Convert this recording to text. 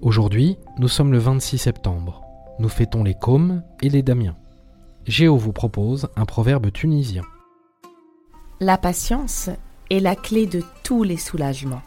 Aujourd'hui, nous sommes le 26 septembre. Nous fêtons les Cômes et les Damiens. Géo vous propose un proverbe tunisien. La patience est la clé de tous les soulagements.